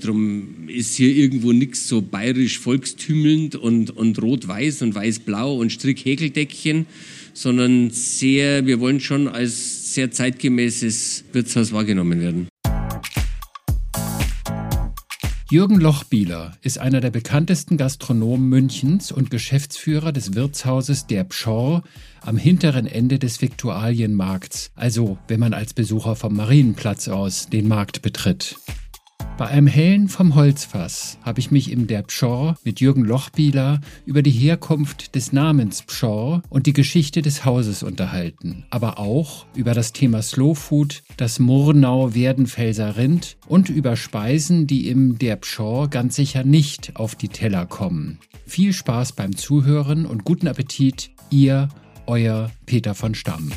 Darum ist hier irgendwo nichts so bayerisch volkstümelnd und, und rot-weiß und weiß-blau und Strick-Häkeldeckchen, sondern sehr, wir wollen schon als sehr zeitgemäßes Wirtshaus wahrgenommen werden. Jürgen Lochbieler ist einer der bekanntesten Gastronomen Münchens und Geschäftsführer des Wirtshauses Der Pschorr am hinteren Ende des Viktualienmarkts, also wenn man als Besucher vom Marienplatz aus den Markt betritt. Bei einem hellen vom Holzfass habe ich mich im Der Pschorr mit Jürgen Lochbieler über die Herkunft des Namens Pschorr und die Geschichte des Hauses unterhalten, aber auch über das Thema Slow Food, das Murnau-Werdenfelser Rind und über Speisen, die im Der Pschorr ganz sicher nicht auf die Teller kommen. Viel Spaß beim Zuhören und guten Appetit, ihr, euer Peter von Stamm.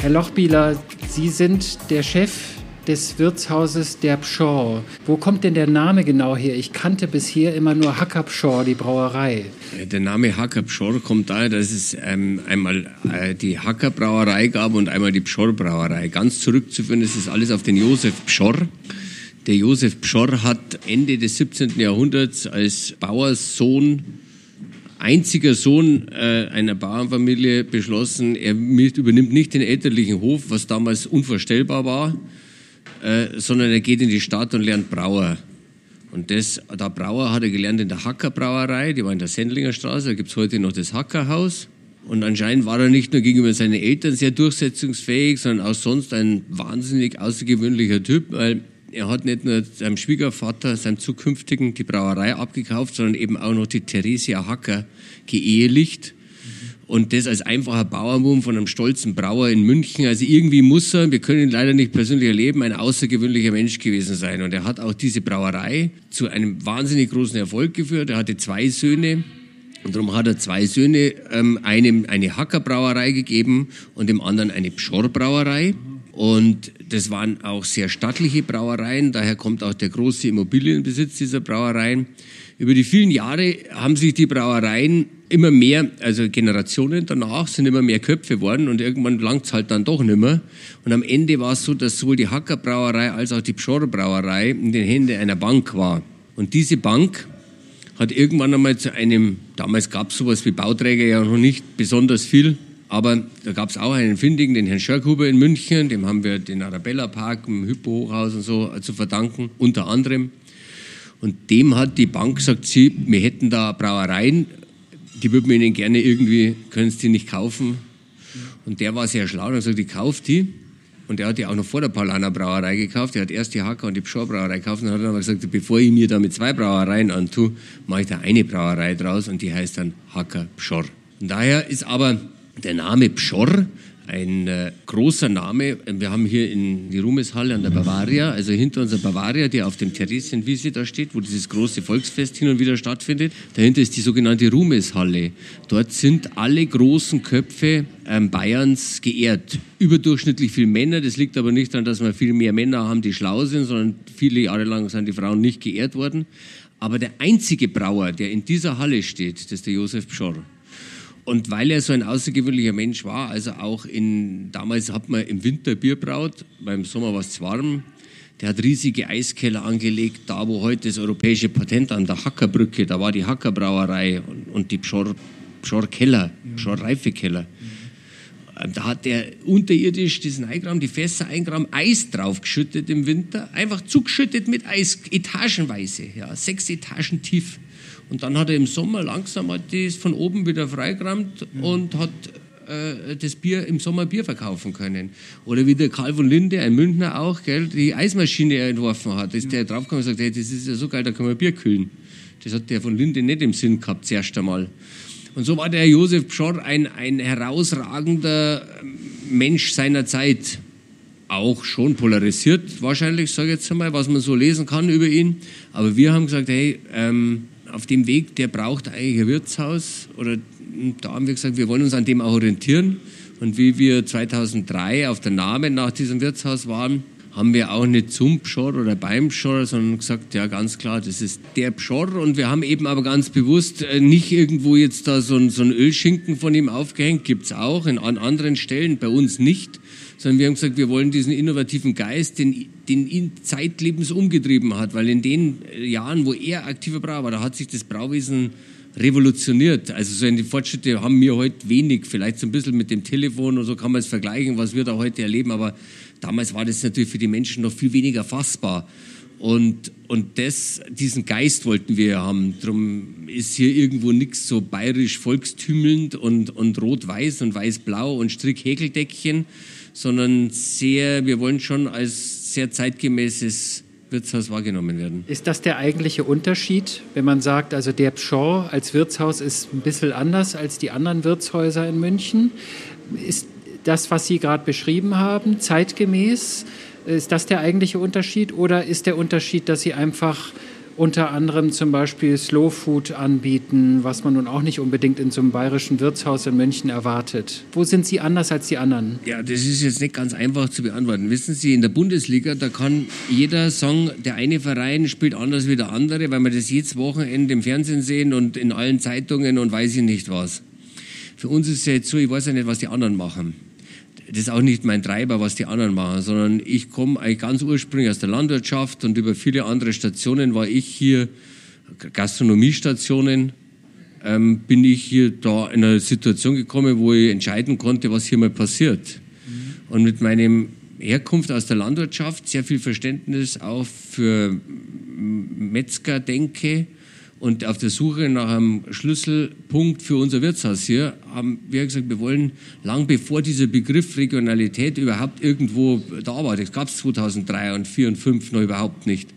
Herr Lochbieler, Sie sind der Chef des Wirtshauses der Pschorr. Wo kommt denn der Name genau her? Ich kannte bisher immer nur Hackerpschorr, die Brauerei. Der Name Hackerpschorr kommt daher, dass es ähm, einmal äh, die Hackerbrauerei gab und einmal die Pschorr-Brauerei. Ganz zurückzuführen ist es alles auf den Josef Pschorr. Der Josef Pschorr hat Ende des 17. Jahrhunderts als Bauerssohn einziger Sohn äh, einer Bauernfamilie beschlossen, er übernimmt nicht den elterlichen Hof, was damals unvorstellbar war, äh, sondern er geht in die Stadt und lernt Brauer. Und das, da Brauer hat er gelernt in der Hackerbrauerei, die war in der Sendlinger Straße, da gibt's heute noch das Hackerhaus. Und anscheinend war er nicht nur gegenüber seinen Eltern sehr durchsetzungsfähig, sondern auch sonst ein wahnsinnig außergewöhnlicher Typ, weil er hat nicht nur seinem Schwiegervater, seinem zukünftigen, die Brauerei abgekauft, sondern eben auch noch die Theresia Hacker geehelicht. Und das als einfacher Bauernwurm von einem stolzen Brauer in München. Also irgendwie muss er, wir können ihn leider nicht persönlich erleben, ein außergewöhnlicher Mensch gewesen sein. Und er hat auch diese Brauerei zu einem wahnsinnig großen Erfolg geführt. Er hatte zwei Söhne. Und darum hat er zwei Söhne, ähm, einem eine Hackerbrauerei gegeben und dem anderen eine Pschorrbrauerei. Und das waren auch sehr stattliche Brauereien, daher kommt auch der große Immobilienbesitz dieser Brauereien. Über die vielen Jahre haben sich die Brauereien immer mehr, also Generationen danach sind immer mehr Köpfe geworden und irgendwann langt es halt dann doch nicht mehr. Und am Ende war es so, dass sowohl die Hacker Brauerei als auch die Pschorr Brauerei in den Händen einer Bank war. Und diese Bank hat irgendwann einmal zu einem, damals gab es sowas wie Bauträger ja noch nicht besonders viel, aber da gab es auch einen Findigen, den Herrn Schörkhuber in München, dem haben wir den Arabella Park im Hypo-Hochhaus und so zu verdanken, unter anderem. Und dem hat die Bank gesagt, sie, wir hätten da Brauereien, die würden wir Ihnen gerne irgendwie, können Sie die nicht kaufen? Und der war sehr schlau und hat gesagt, ich kaufe die. Und der hat die auch noch vor der Paulaner Brauerei gekauft. Der hat erst die Hacker und die Pschor Brauerei gekauft und hat dann aber gesagt, bevor ich mir da mit zwei Brauereien antue, mache ich da eine Brauerei draus und die heißt dann Hacker Pschor. Und daher ist aber der Name Pschorr, ein äh, großer Name. Wir haben hier in die Ruhmeshalle an der Bavaria, also hinter unserer Bavaria, die auf dem Theresienwiese da steht, wo dieses große Volksfest hin und wieder stattfindet. Dahinter ist die sogenannte Ruhmeshalle. Dort sind alle großen Köpfe ähm, Bayerns geehrt. Überdurchschnittlich viele Männer. Das liegt aber nicht daran, dass wir viel mehr Männer haben, die schlau sind, sondern viele Jahre lang sind die Frauen nicht geehrt worden. Aber der einzige Brauer, der in dieser Halle steht, das ist der Josef Pschorr. Und weil er so ein außergewöhnlicher Mensch war, also auch in, damals hat man im Winter Bier braut, beim Sommer war es zwar Der hat riesige Eiskeller angelegt, da wo heute das europäische Patent an der Hackerbrücke, da war die Hackerbrauerei und, und die Pschor, Pschor Keller, Pschor Reifekeller. Da hat er unterirdisch diesen Eingramm, die Fässer eingramm, Eis draufgeschüttet im Winter, einfach zugeschüttet mit Eis, etagenweise, ja, sechs Etagen tief. Und dann hat er im Sommer langsam hat das von oben wieder freigerammt mhm. und hat äh, das Bier im Sommer Bier verkaufen können. Oder wie der Karl von Linde, ein Münchner auch, gell, die Eismaschine er entworfen hat. Ist der draufgekommen und sagt, hey, das ist ja so geil, da können wir Bier kühlen. Das hat der von Linde nicht im Sinn gehabt, zuerst einmal. Und so war der Josef Pschorr ein, ein herausragender Mensch seiner Zeit. Auch schon polarisiert, wahrscheinlich, sage ich jetzt einmal, was man so lesen kann über ihn. Aber wir haben gesagt, hey, ähm, auf dem Weg, der braucht eigentlich ein Wirtshaus. Oder da haben wir gesagt, wir wollen uns an dem auch orientieren. Und wie wir 2003 auf der Namen nach diesem Wirtshaus waren, haben wir auch nicht zum Pschorr oder beim Pschorr, sondern gesagt, ja ganz klar, das ist der Pschorr. Und wir haben eben aber ganz bewusst äh, nicht irgendwo jetzt da so ein, so ein Ölschinken von ihm aufgehängt, gibt's auch in, an anderen Stellen, bei uns nicht, sondern wir haben gesagt, wir wollen diesen innovativen Geist, den, den ihn zeitlebens umgetrieben hat, weil in den Jahren, wo er aktiver Brauer war, da hat sich das Brauwesen revolutioniert. Also so die Fortschritte haben wir heute wenig, vielleicht so ein bisschen mit dem Telefon oder so kann man es vergleichen, was wir da heute erleben, aber damals war das natürlich für die Menschen noch viel weniger fassbar. Und, und das, diesen Geist wollten wir haben. Darum ist hier irgendwo nichts so bayerisch volkstümelnd und, und rot-weiß und weiß-blau und Strick-Häkeldeckchen, sondern sehr, wir wollen schon als sehr zeitgemäßes Wirtshaus wahrgenommen werden. Ist das der eigentliche Unterschied, wenn man sagt, also der Pschorr als Wirtshaus ist ein bisschen anders als die anderen Wirtshäuser in München? Ist das, was Sie gerade beschrieben haben, zeitgemäß? Ist das der eigentliche Unterschied oder ist der Unterschied, dass Sie einfach unter anderem zum Beispiel Slow Food anbieten, was man nun auch nicht unbedingt in so einem bayerischen Wirtshaus in München erwartet. Wo sind Sie anders als die anderen? Ja, das ist jetzt nicht ganz einfach zu beantworten. Wissen Sie, in der Bundesliga, da kann jeder sagen, der eine Verein spielt anders wie der andere, weil wir das jedes Wochenende im Fernsehen sehen und in allen Zeitungen und weiß ich nicht was. Für uns ist es jetzt so, ich weiß ja nicht, was die anderen machen das ist auch nicht mein Treiber, was die anderen machen, sondern ich komme eigentlich ganz ursprünglich aus der Landwirtschaft und über viele andere Stationen war ich hier, Gastronomiestationen, ähm, bin ich hier da in eine Situation gekommen, wo ich entscheiden konnte, was hier mal passiert. Mhm. Und mit meinem Herkunft aus der Landwirtschaft, sehr viel Verständnis auch für Metzgerdenke, und auf der Suche nach einem Schlüsselpunkt für unser Wirtshaus hier haben wir gesagt, wir wollen lang bevor dieser Begriff Regionalität überhaupt irgendwo da war, das gab es 2003 und 2004 und 2005 noch überhaupt nicht,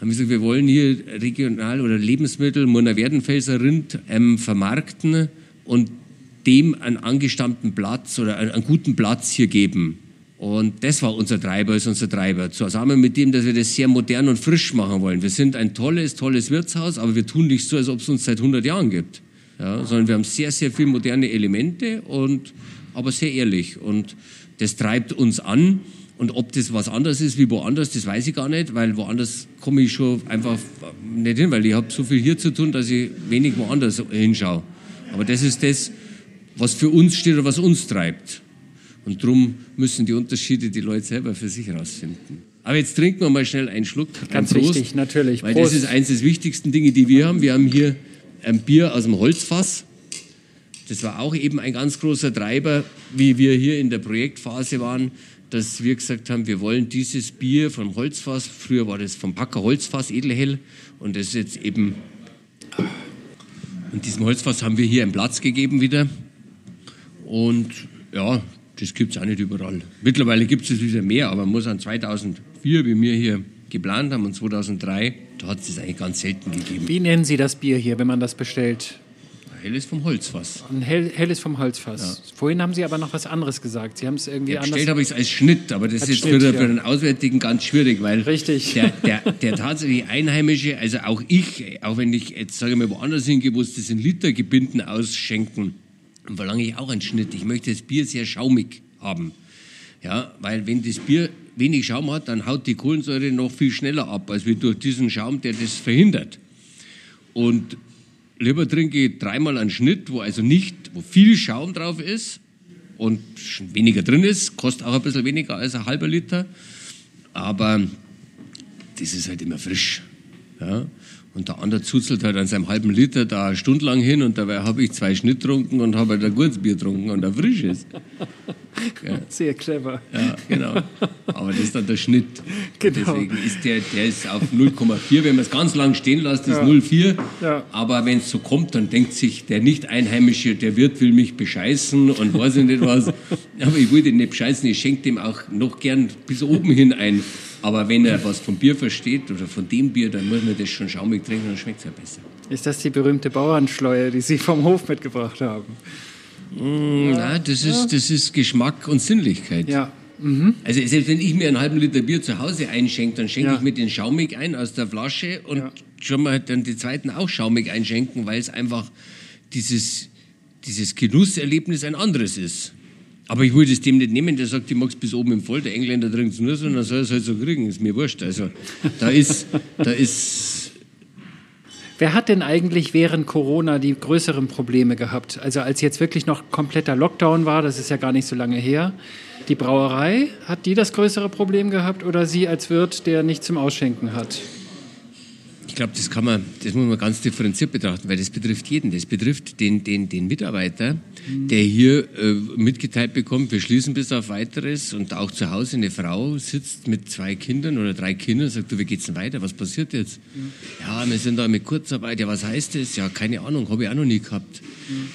haben wir gesagt, wir wollen hier regional oder Lebensmittel, Murner Werdenfelser Rind ähm, vermarkten und dem einen angestammten Platz oder einen, einen guten Platz hier geben. Und das war unser Treiber, ist unser Treiber. Zusammen mit dem, dass wir das sehr modern und frisch machen wollen. Wir sind ein tolles, tolles Wirtshaus, aber wir tun nicht so, als ob es uns seit 100 Jahren gibt. Ja, sondern wir haben sehr, sehr viele moderne Elemente und, aber sehr ehrlich. Und das treibt uns an. Und ob das was anderes ist wie woanders, das weiß ich gar nicht, weil woanders komme ich schon einfach nicht hin, weil ich habe so viel hier zu tun, dass ich wenig woanders hinschaue. Aber das ist das, was für uns steht oder was uns treibt. Und darum müssen die Unterschiede die Leute selber für sich herausfinden. Aber jetzt trinken wir mal schnell einen Schluck. Ganz Prost, wichtig, natürlich. Weil Prost. das ist eines der wichtigsten Dinge, die wir haben. Wir haben hier ein Bier aus dem Holzfass. Das war auch eben ein ganz großer Treiber, wie wir hier in der Projektphase waren, dass wir gesagt haben, wir wollen dieses Bier vom Holzfass, früher war das vom Packer Holzfass Edelhell und das ist jetzt eben, und diesem Holzfass haben wir hier einen Platz gegeben wieder. Und ja, das gibt es auch nicht überall. Mittlerweile gibt es wieder mehr, aber man muss an 2004, wie wir hier geplant haben, und 2003, da hat es das eigentlich ganz selten gegeben. Wie nennen Sie das Bier hier, wenn man das bestellt? Helles vom Holzfass. Ein hell, helles vom Holzfass. Ja. Vorhin haben Sie aber noch was anderes gesagt. Sie haben es irgendwie ja, anders. Bestellt habe ich es als Schnitt, aber das ist jetzt Schnitt, für, ja. für, den Auswärtigen ganz schwierig, weil Richtig. Der, der, der tatsächlich Einheimische, also auch ich, auch wenn ich jetzt sage ich mal woanders hingewusst, das in Litergebinden ausschenken, dann verlange ich auch einen Schnitt. Ich möchte das Bier sehr schaumig haben. Ja, weil wenn das Bier wenig Schaum hat, dann haut die Kohlensäure noch viel schneller ab, als wie durch diesen Schaum, der das verhindert. Und lieber trinke ich dreimal einen Schnitt, wo also nicht, wo viel Schaum drauf ist und weniger drin ist, kostet auch ein bisschen weniger als ein halber Liter, aber das ist halt immer frisch. Ja? Und der andere zuzelt halt an seinem halben Liter da eine Stunde lang hin und dabei habe ich zwei Schnitt getrunken und habe halt ein gutes Bier getrunken und ein frisches. Ja. Sehr clever. Ja, genau. Aber das ist dann der Schnitt. Genau. Deswegen ist der, der ist auf 0,4. Wenn man es ganz lang stehen lässt, ist ja. 0,4. Ja. Aber wenn es so kommt, dann denkt sich der Nicht-Einheimische, der Wirt will mich bescheißen und weiß ich nicht was. Aber ich will den nicht bescheißen, ich schenke dem auch noch gern bis oben hin ein. Aber wenn er was vom Bier versteht oder von dem Bier, dann muss man das schon schaumig trinken, dann schmeckt es ja besser. Ist das die berühmte Bauernschleue, die Sie vom Hof mitgebracht haben? Mm, ja. Nein, das ist, das ist Geschmack und Sinnlichkeit. Ja. Mhm. Also selbst wenn ich mir einen halben Liter Bier zu Hause einschenke, dann schenke ja. ich mir den schaumig ein aus der Flasche und ja. schon mal dann die zweiten auch schaumig einschenken, weil es einfach dieses, dieses Genusserlebnis ein anderes ist. Aber ich wollte es dem nicht nehmen, der sagt, ich mag es bis oben im Voll, der Engländer trinkt es nur so, dann soll er es halt so kriegen, ist mir wurscht. Also da ist, da ist Wer hat denn eigentlich während Corona die größeren Probleme gehabt? Also als jetzt wirklich noch kompletter Lockdown war, das ist ja gar nicht so lange her. Die Brauerei, hat die das größere Problem gehabt oder Sie als Wirt, der nicht zum Ausschenken hat? Ich glaube, das kann man, das muss man ganz differenziert betrachten, weil das betrifft jeden. Das betrifft den, den, den Mitarbeiter, der hier äh, mitgeteilt bekommt, wir schließen bis auf weiteres und auch zu Hause eine Frau sitzt mit zwei Kindern oder drei Kindern und sagt, du, wie geht's denn weiter? Was passiert jetzt? Ja, wir sind da mit Kurzarbeit. Ja, was heißt das? Ja, keine Ahnung, habe ich auch noch nie gehabt.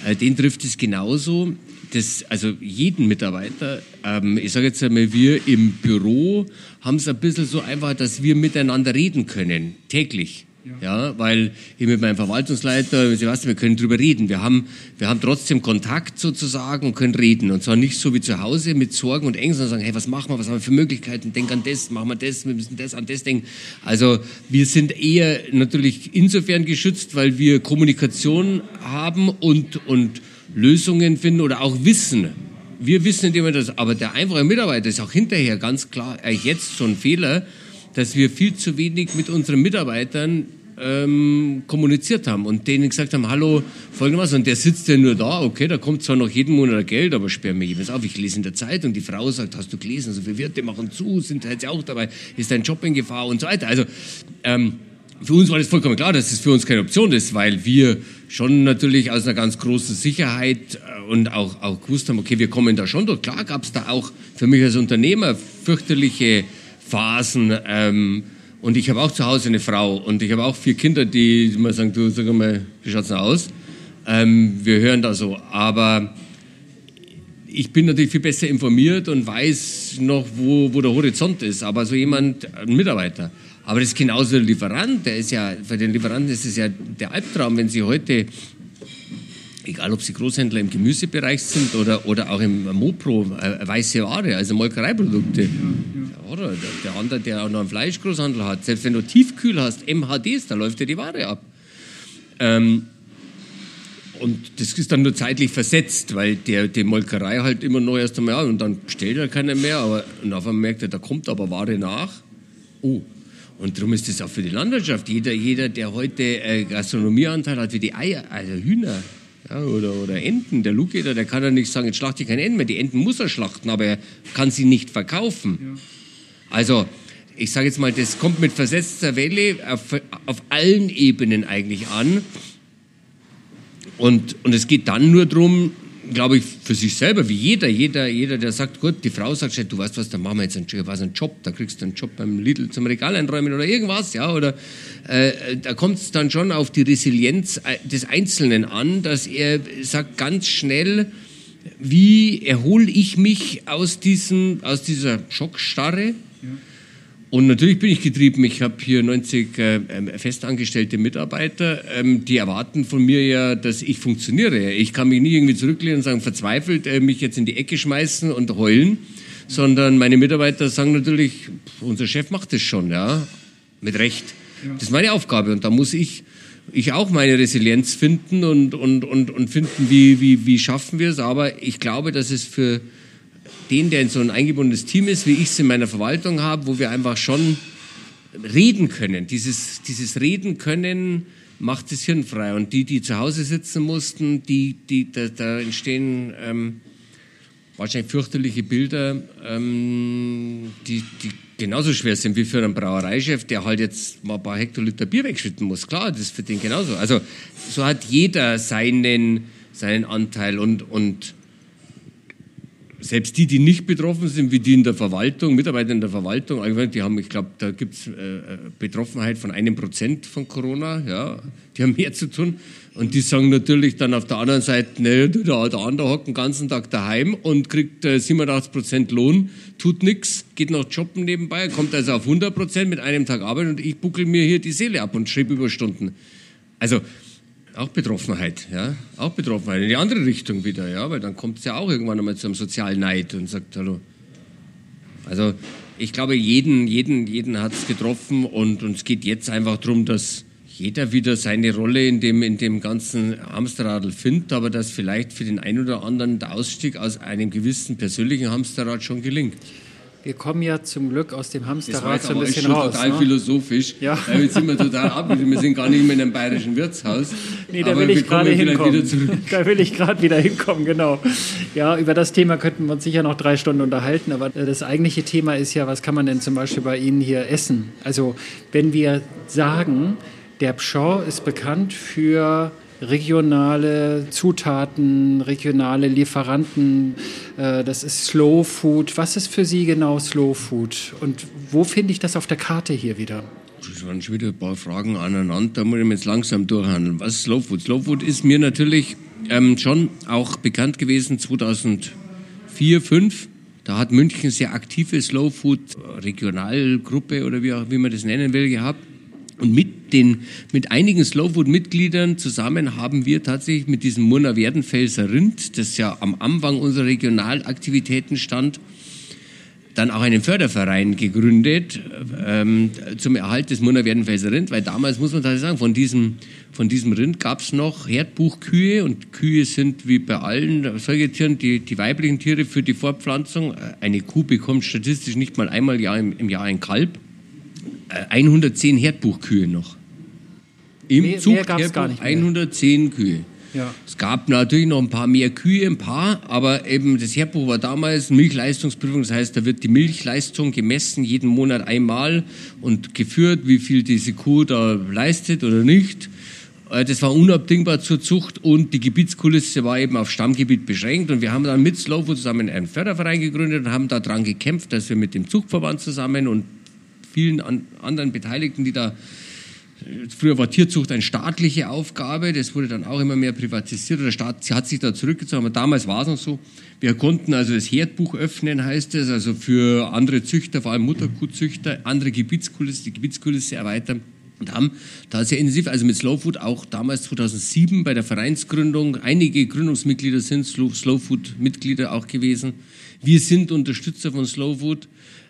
Äh, den trifft es genauso. Das, also jeden Mitarbeiter, ähm, ich sage jetzt einmal, wir im Büro haben es ein bisschen so einfach, dass wir miteinander reden können, täglich. Ja. weil ich mit meinem Verwaltungsleiter, weißt, wir können drüber reden. Wir haben, wir haben trotzdem Kontakt sozusagen und können reden. Und zwar nicht so wie zu Hause mit Sorgen und Ängsten, sondern sagen, hey, was machen wir, was haben wir für Möglichkeiten? Denk an das, machen wir das, wir müssen das an das denken. Also wir sind eher natürlich insofern geschützt, weil wir Kommunikation haben und, und Lösungen finden oder auch wissen. Wir wissen indem wir das, aber der einfache Mitarbeiter ist auch hinterher ganz klar, eigentlich jetzt ein Fehler, dass wir viel zu wenig mit unseren Mitarbeitern ähm, kommuniziert haben und denen gesagt haben, hallo, folgendermaßen, und der sitzt ja nur da, okay, da kommt zwar noch jeden Monat Geld, aber sperr mir jeweils auf, ich lese in der Zeitung, die Frau sagt, hast du gelesen, so viele Wirte machen zu, sind jetzt auch dabei, ist dein Job in Gefahr und so weiter. Also ähm, für uns war das vollkommen klar, dass das für uns keine Option ist, weil wir schon natürlich aus einer ganz großen Sicherheit äh, und auch, auch gewusst haben, okay, wir kommen da schon durch. Klar gab es da auch für mich als Unternehmer fürchterliche Phasen. Ähm, und ich habe auch zu Hause eine Frau und ich habe auch vier Kinder, die immer sagen, du sag mal, wie schaut's denn aus? Ähm, wir hören da so, aber ich bin natürlich viel besser informiert und weiß noch, wo, wo der Horizont ist. Aber so jemand, ein Mitarbeiter, aber das ist genauso der Lieferant, der ist ja, für den Lieferanten ist es ja der Albtraum, wenn Sie heute egal ob sie Großhändler im Gemüsebereich sind oder, oder auch im Mopro, äh, weiße Ware, also Molkereiprodukte. Ja, ja. Oder der, der, andere, der auch noch einen Fleischgroßhandel hat, selbst wenn du Tiefkühl hast, MHDs, da läuft ja die Ware ab. Ähm, und das ist dann nur zeitlich versetzt, weil der, die Molkerei halt immer neu erst einmal und dann bestellt er keiner mehr, aber und auf einmal merkt er, da kommt aber Ware nach. Oh, und darum ist das auch für die Landwirtschaft. Jeder, jeder der heute äh, Gastronomieanteil hat, wie die Eier, also Hühner, ja, oder, oder Enten. Der Lugjäger, der kann ja nicht sagen, jetzt schlachte ich keine Enten mehr. Die Enten muss er schlachten, aber er kann sie nicht verkaufen. Ja. Also, ich sage jetzt mal, das kommt mit versetzter Welle auf, auf allen Ebenen eigentlich an. Und, und es geht dann nur darum, glaube ich, für sich selber, wie jeder, jeder, jeder, der sagt, gut, die Frau sagt, du weißt was, da machen wir jetzt einen, was, einen Job, da kriegst du einen Job beim Lidl zum Regal einräumen oder irgendwas, ja, oder äh, da kommt es dann schon auf die Resilienz des Einzelnen an, dass er sagt ganz schnell, wie erhole ich mich aus, diesem, aus dieser Schockstarre? Ja und natürlich bin ich getrieben. Ich habe hier 90 äh, ähm, festangestellte Mitarbeiter. Ähm, die erwarten von mir ja, dass ich funktioniere. Ich kann mich nicht irgendwie zurücklehnen und sagen, verzweifelt, äh, mich jetzt in die Ecke schmeißen und heulen, sondern meine Mitarbeiter sagen natürlich, unser Chef macht das schon, ja, mit Recht. Das ist meine Aufgabe und da muss ich, ich auch meine Resilienz finden und, und, und, und finden, wie, wie, wie schaffen wir es. Aber ich glaube, dass es für den, der in so ein eingebundenes Team ist, wie ich es in meiner Verwaltung habe, wo wir einfach schon reden können. Dieses, dieses Reden können macht das Hirn frei. Und die, die zu Hause sitzen mussten, die, die, da, da entstehen ähm, wahrscheinlich fürchterliche Bilder, ähm, die, die genauso schwer sind wie für einen Brauereichef, der halt jetzt mal ein paar Hektoliter Bier wegschütten muss. Klar, das ist für den genauso. Also so hat jeder seinen, seinen Anteil und, und selbst die, die nicht betroffen sind, wie die in der Verwaltung, Mitarbeiter in der Verwaltung, die haben, ich glaube, da gibt es äh, Betroffenheit von einem Prozent von Corona, ja, die haben mehr zu tun. Und die sagen natürlich dann auf der anderen Seite, ne, der, der andere hockt den ganzen Tag daheim und kriegt äh, 87 Prozent Lohn, tut nichts, geht noch jobben nebenbei, kommt also auf 100 Prozent mit einem Tag Arbeit und ich buckel mir hier die Seele ab und schreibe Überstunden. Also auch Betroffenheit, ja, auch Betroffenheit in die andere Richtung wieder, ja, weil dann kommt es ja auch irgendwann einmal zu einem sozialen Neid und sagt Hallo. Also ich glaube, jeden, jeden, jeden hat es getroffen und, und es geht jetzt einfach darum, dass jeder wieder seine Rolle in dem, in dem ganzen Hamsterradl findet, aber dass vielleicht für den einen oder anderen der Ausstieg aus einem gewissen persönlichen Hamsterrad schon gelingt. Wir kommen ja zum Glück aus dem Hamsterrad so ein bisschen schon raus. total ne? philosophisch. Ja. Ja. Jetzt sind wir total ab. Wir sind gar nicht mehr in einem bayerischen Wirtshaus. Nee, da will ich gerade hinkommen. Da will ich gerade wieder hinkommen, genau. Ja, über das Thema könnten wir uns sicher noch drei Stunden unterhalten, aber das eigentliche Thema ist ja, was kann man denn zum Beispiel bei Ihnen hier essen? Also, wenn wir sagen, der Pschorr ist bekannt für regionale Zutaten, regionale Lieferanten, äh, das ist Slow Food. Was ist für Sie genau Slow Food? Und wo finde ich das auf der Karte hier wieder? Das waren schon wieder ein paar Fragen aneinander. Da muss ich jetzt langsam durchhandeln. Was ist Slow Food? Slow Food ist mir natürlich ähm, schon auch bekannt gewesen 2004, 2005. Da hat München sehr aktive Slow Food Regionalgruppe oder wie, auch, wie man das nennen will gehabt. Und mit den, mit einigen Slow Food Mitgliedern zusammen haben wir tatsächlich mit diesem Murner Werdenfelser Rind, das ja am Anfang unserer Regionalaktivitäten stand, dann auch einen Förderverein gegründet ähm, zum Erhalt des Murner Werdenfelser Rind, weil damals, muss man tatsächlich sagen, von diesem, von diesem Rind gab es noch Herdbuchkühe und Kühe sind wie bei allen Säugetieren die, die weiblichen Tiere für die Fortpflanzung. Eine Kuh bekommt statistisch nicht mal einmal im Jahr ein Kalb. Äh, 110 Herdbuchkühe noch. Im Mehr- mehr Zucht gab's gar nicht mehr. 110 Kühe. Ja. Es gab natürlich noch ein paar mehr Kühe, ein paar, aber eben das Herdbuch war damals Milchleistungsprüfung, das heißt, da wird die Milchleistung gemessen, jeden Monat einmal und geführt, wie viel diese Kuh da leistet oder nicht. Äh, Das war unabdingbar zur Zucht und die Gebietskulisse war eben auf Stammgebiet beschränkt und wir haben dann mit Slowfo zusammen einen Förderverein gegründet und haben daran gekämpft, dass wir mit dem Zuchtverband zusammen und vielen an, anderen Beteiligten, die da Früher war Tierzucht eine staatliche Aufgabe, das wurde dann auch immer mehr privatisiert. Der Staat hat sich da zurückgezogen, aber damals war es noch so. Wir konnten also das Herdbuch öffnen, heißt es, also für andere Züchter, vor allem Mutterkuhzüchter, andere Gebietskulisse, die Gebietskulisse erweitern und haben da sehr intensiv, also mit Slow Food auch damals 2007 bei der Vereinsgründung, einige Gründungsmitglieder sind Slow, Slow Food Mitglieder auch gewesen. Wir sind Unterstützer von Slow Food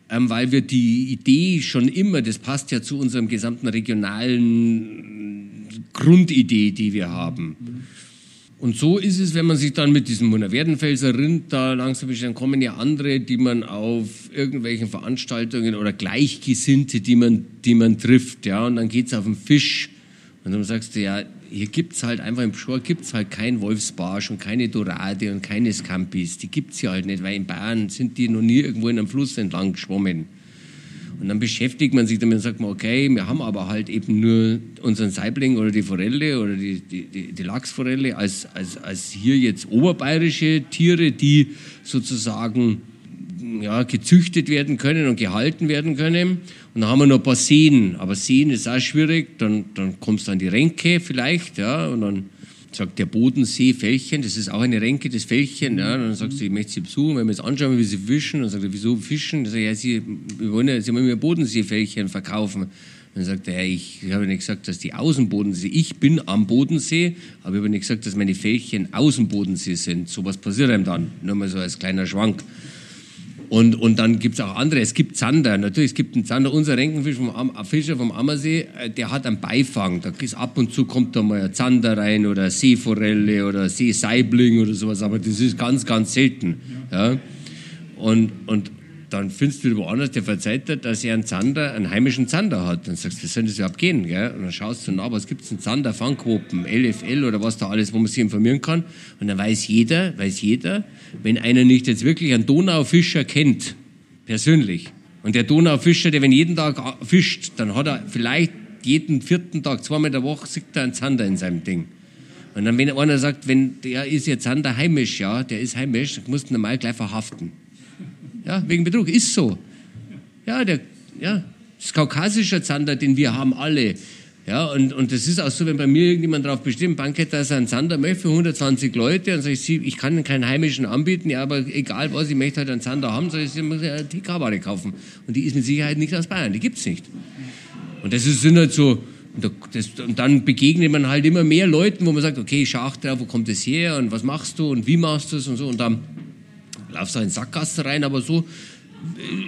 ähm, weil wir die Idee schon immer, das passt ja zu unserem gesamten regionalen Grundidee, die wir haben. Und so ist es, wenn man sich dann mit diesem Werdenfelser Rind da langsam beschäftigt, dann kommen ja andere, die man auf irgendwelchen Veranstaltungen oder Gleichgesinnte, die man, die man trifft, ja, und dann geht's auf den Fisch. Und dann sagst du, ja, hier gibt's halt einfach im Schor gibt's halt kein Wolfsbarsch und keine Dorade und keine Scampis. Die gibt's ja halt nicht, weil in Bayern sind die noch nie irgendwo in einem Fluss entlang geschwommen. Und dann beschäftigt man sich damit und sagt man, okay, wir haben aber halt eben nur unseren Saibling oder die Forelle oder die, die, die, die Lachsforelle als, als, als hier jetzt oberbayerische Tiere, die sozusagen ja, gezüchtet werden können und gehalten werden können. Und dann haben wir noch ein paar Seen, aber Seen ist auch schwierig. Dann, dann kommst du an die Ränke vielleicht, ja, und dann sagt der Bodensee Fällchen, das ist auch eine Ränke, das Fällchen, ja, dann sagst du, ich möchte sie besuchen, wenn wir jetzt anschauen, wie sie fischen, dann sagt er, wieso fischen? Dann sag ich, ja, sie, wir wollen ja, sie wollen mir Bodenseefällchen verkaufen. Dann sagt er, ja, ich habe nicht gesagt, dass die Außenbodensee, ich bin am Bodensee, aber ich habe nicht gesagt, dass meine Fällchen Außenbodensee sind. Sowas passiert einem dann, nur mal so als kleiner Schwank. Und, und dann gibt's auch andere. Es gibt Zander. Natürlich, es gibt einen Zander. Unser Renkenfisch vom Am Fischer vom Ammersee, äh, der hat einen Beifang. Da ist ab und zu kommt da mal ein Zander rein oder Seeforelle oder Seesaibling oder sowas. Aber das ist ganz, ganz selten. Ja. Und, und dann findest du woanders, der verzeiht dir, dass er einen Zander, einen heimischen Zander hat. Dann sagst du, wie soll das überhaupt gehen? Gell? Und dann schaust du nach, was gibt's denn Zander, Fangquoten, LFL oder was da alles, wo man sich informieren kann. Und dann weiß jeder, weiß jeder, wenn einer nicht jetzt wirklich einen Donaufischer kennt, persönlich, und der Donaufischer, der wenn jeden Tag fischt, dann hat er vielleicht jeden vierten Tag, zweimal in der Woche, sieht er einen Zander in seinem Ding. Und dann, wenn einer sagt, wenn der ist jetzt Zander heimisch, ja, der ist heimisch, dann musst du ihn normal gleich verhaften. Ja, wegen Betrug. Ist so. Ja, der, ja, das ist kaukasischer Zander, den wir haben alle. Ja, und, und das ist auch so, wenn bei mir irgendjemand darauf bestimmt, Bankett, dass er einen Zander möchte für 120 Leute, und sage ich, ich kann keinen heimischen anbieten, ja, aber egal was, ich möchte halt einen Zander haben, sage ich, Sie müssen eine TK-Ware kaufen. Und die ist mit Sicherheit nicht aus Bayern, die gibt's nicht. Und das ist, sind halt so, und, da, das, und dann begegnet man halt immer mehr Leuten, wo man sagt, okay, schau drauf, wo kommt das her und was machst du und wie machst du es und so. Und dann laufst du in Sackgasse rein, aber so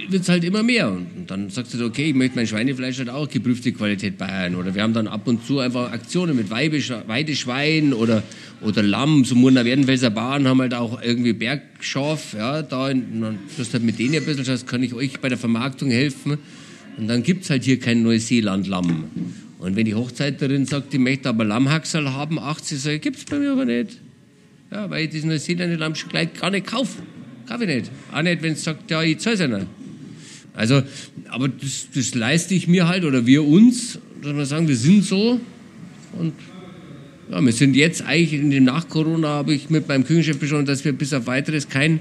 wird es halt immer mehr. Und dann sagst du, okay, ich möchte mein Schweinefleisch halt auch geprüfte Qualität Bayern. Oder wir haben dann ab und zu einfach Aktionen mit Weideschwein oder, oder Lamm. So Murner Werdenfelser Bauern haben halt auch irgendwie Bergschaf. Ja, da dann tust halt mit denen ein bisschen, schaust, kann ich euch bei der Vermarktung helfen. Und dann gibt es halt hier kein Neuseeland-Lamm. Und wenn die Hochzeiterin sagt, die möchte aber Lammhaxel haben, 80, sage ich, gibt es bei mir aber nicht. Ja, weil ich diesen Neuseeland-Lamm schon gleich gar nicht kaufe. Ich nicht. Auch nicht, wenn es sagt, ja, ich zahle es ja. Also, aber das, das leiste ich mir halt oder wir uns, dass wir sagen, wir sind so und ja, wir sind jetzt eigentlich in dem Nach-Corona habe ich mit meinem Küchenchef besprochen, dass wir bis auf weiteres kein,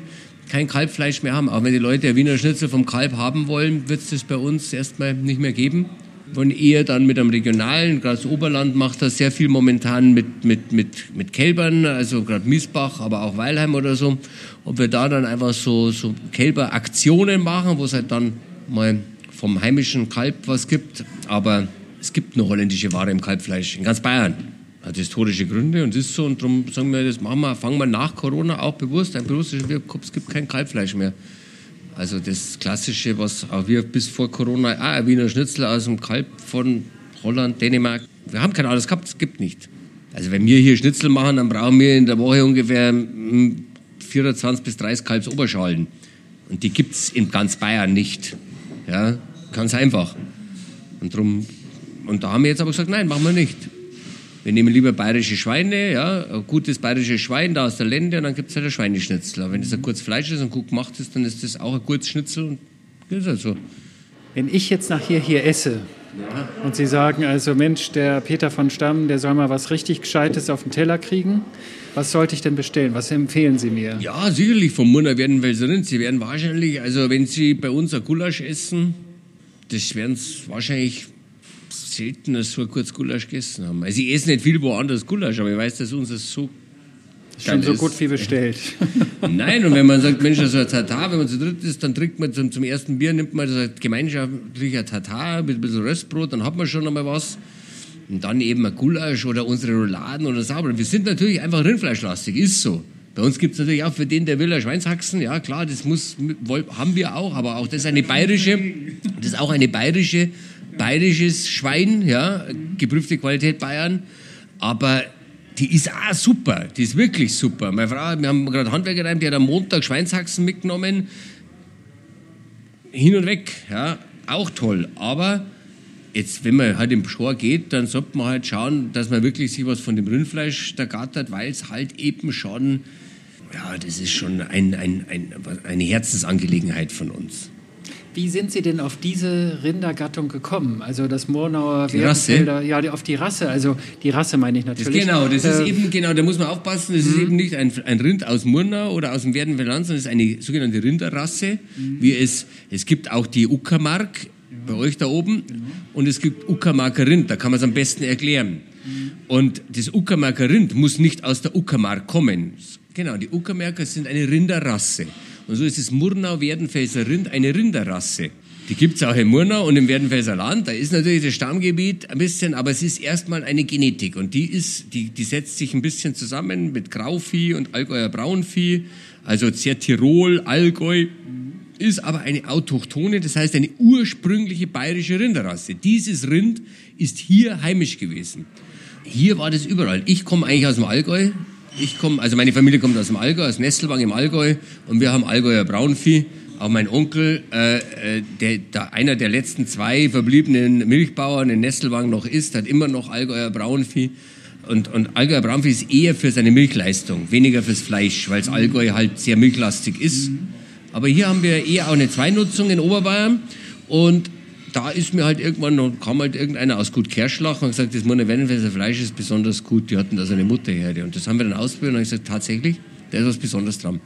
kein Kalbfleisch mehr haben. Auch wenn die Leute ein Wiener Schnitzel vom Kalb haben wollen, wird es das bei uns erstmal nicht mehr geben. Wollen eher dann mit einem regionalen, gerade das Oberland macht das sehr viel momentan mit, mit, mit, mit Kälbern, also gerade Miesbach, aber auch Weilheim oder so. Ob wir da dann einfach so, so Kälberaktionen machen, wo es halt dann mal vom heimischen Kalb was gibt. Aber es gibt nur holländische Ware im Kalbfleisch in ganz Bayern. Hat historische Gründe und ist so. Und darum sagen wir, das machen wir, fangen wir nach Corona auch bewusst ein bewusstes, es gibt kein Kalbfleisch mehr. Also das Klassische, was auch wir bis vor Corona, ah, ein Wiener Schnitzel aus dem Kalb von Holland, Dänemark. Wir haben kein alles gehabt, es gibt nicht. Also wenn wir hier Schnitzel machen, dann brauchen wir in der Woche ungefähr 24 hm, bis 30 Kalbsoberschalen. Und die gibt es in ganz Bayern nicht. Ja, ganz einfach. Und, drum, und da haben wir jetzt aber gesagt, nein, machen wir nicht. Wir nehmen lieber bayerische Schweine, ja, ein gutes bayerisches Schwein da aus der Lände und dann gibt es halt ein Schweineschnitzel. Aber wenn das ein gutes Fleisch ist und gut gemacht ist, dann ist das auch ein gutes Schnitzel und das ist halt so. Wenn ich jetzt nachher hier esse ja. und Sie sagen, also Mensch, der Peter von Stamm, der soll mal was richtig Gescheites auf den Teller kriegen, was sollte ich denn bestellen? Was empfehlen Sie mir? Ja, sicherlich vom Munner werden Welserinnen. Sie werden wahrscheinlich, also wenn Sie bei uns ein Gulasch essen, das werden Sie wahrscheinlich selten so kurz Gulasch gegessen haben. Also ich esse nicht viel woanders Gulasch, aber ich weiß, dass uns das so Schon so gut wie bestellt. Nein, und wenn man sagt, Mensch, das ist ein Tatar, wenn man zu dritt ist, dann trinkt man zum, zum ersten Bier, nimmt man das gemeinschaftlich ein Tatar mit ein bisschen Röstbrot, dann hat man schon einmal was. Und dann eben ein Gulasch oder unsere Rouladen oder Sauber. Wir sind natürlich einfach rindfleischlastig, ist so. Bei uns gibt es natürlich auch für den, der will, ein Schweinshaxen. Ja, klar, das muss, haben wir auch, aber auch das ist eine bayerische, das ist auch eine bayerische bayerisches Schwein, ja, geprüfte Qualität Bayern, aber die ist auch super, die ist wirklich super. Meine Frau, wir haben gerade Handwerker rein, die hat am Montag Schweinshaxen mitgenommen, hin und weg, ja, auch toll, aber jetzt, wenn man halt im Schor geht, dann sollte man halt schauen, dass man wirklich sich was von dem Rindfleisch da gattert, weil es halt eben schon, ja, das ist schon ein, ein, ein, eine Herzensangelegenheit von uns. Wie sind Sie denn auf diese Rindergattung gekommen? Also das Murnauer die Werdenfelder, ja, auf die Rasse, also die Rasse meine ich natürlich. Das genau, das äh, ist eben, genau, da muss man aufpassen, das ist mhm. eben nicht ein, ein Rind aus Murnau oder aus dem Werdenfeldland, sondern es ist eine sogenannte Rinderrasse, mhm. wie es, es gibt auch die Uckermark, bei euch da oben, genau. und es gibt Uckermarker Rind, da kann man es am besten erklären. Mhm. Und das Uckermarker Rind muss nicht aus der Uckermark kommen. Genau, die Uckermarker sind eine Rinderrasse. Und so ist das Murnau-Werdenfelser Rind eine Rinderrasse. Die gibt es auch in Murnau und im Werdenfelser Land. Da ist natürlich das Stammgebiet ein bisschen, aber es ist erstmal eine Genetik. Und die, ist, die, die setzt sich ein bisschen zusammen mit Grauvieh und Allgäuer Braunvieh. Also sehr Tirol, Allgäu. Ist aber eine autochtone, das heißt eine ursprüngliche bayerische Rinderrasse. Dieses Rind ist hier heimisch gewesen. Hier war das überall. Ich komme eigentlich aus dem Allgäu, ich komme, also meine Familie kommt aus dem Allgäu, aus Nestelwang im Allgäu und wir haben Allgäuer Braunvieh. Auch mein Onkel, äh, äh, der, der einer der letzten zwei verbliebenen Milchbauern in Nestelwang noch ist, hat immer noch Allgäuer Braunvieh. Und, und Allgäuer Braunvieh ist eher für seine Milchleistung, weniger fürs Fleisch, weil das Allgäu halt sehr milchlastig ist. Aber hier haben wir eher auch eine Zweinutzung in Oberbayern. Und da ist mir halt irgendwann noch, kam halt irgendeiner aus Gut Kerschlach und gesagt, das Monnewendenfelser Fleisch ist besonders gut. Die hatten da so eine Mutterherde. Und das haben wir dann ausprobiert und ich gesagt, tatsächlich, da ist was Besonderes dran.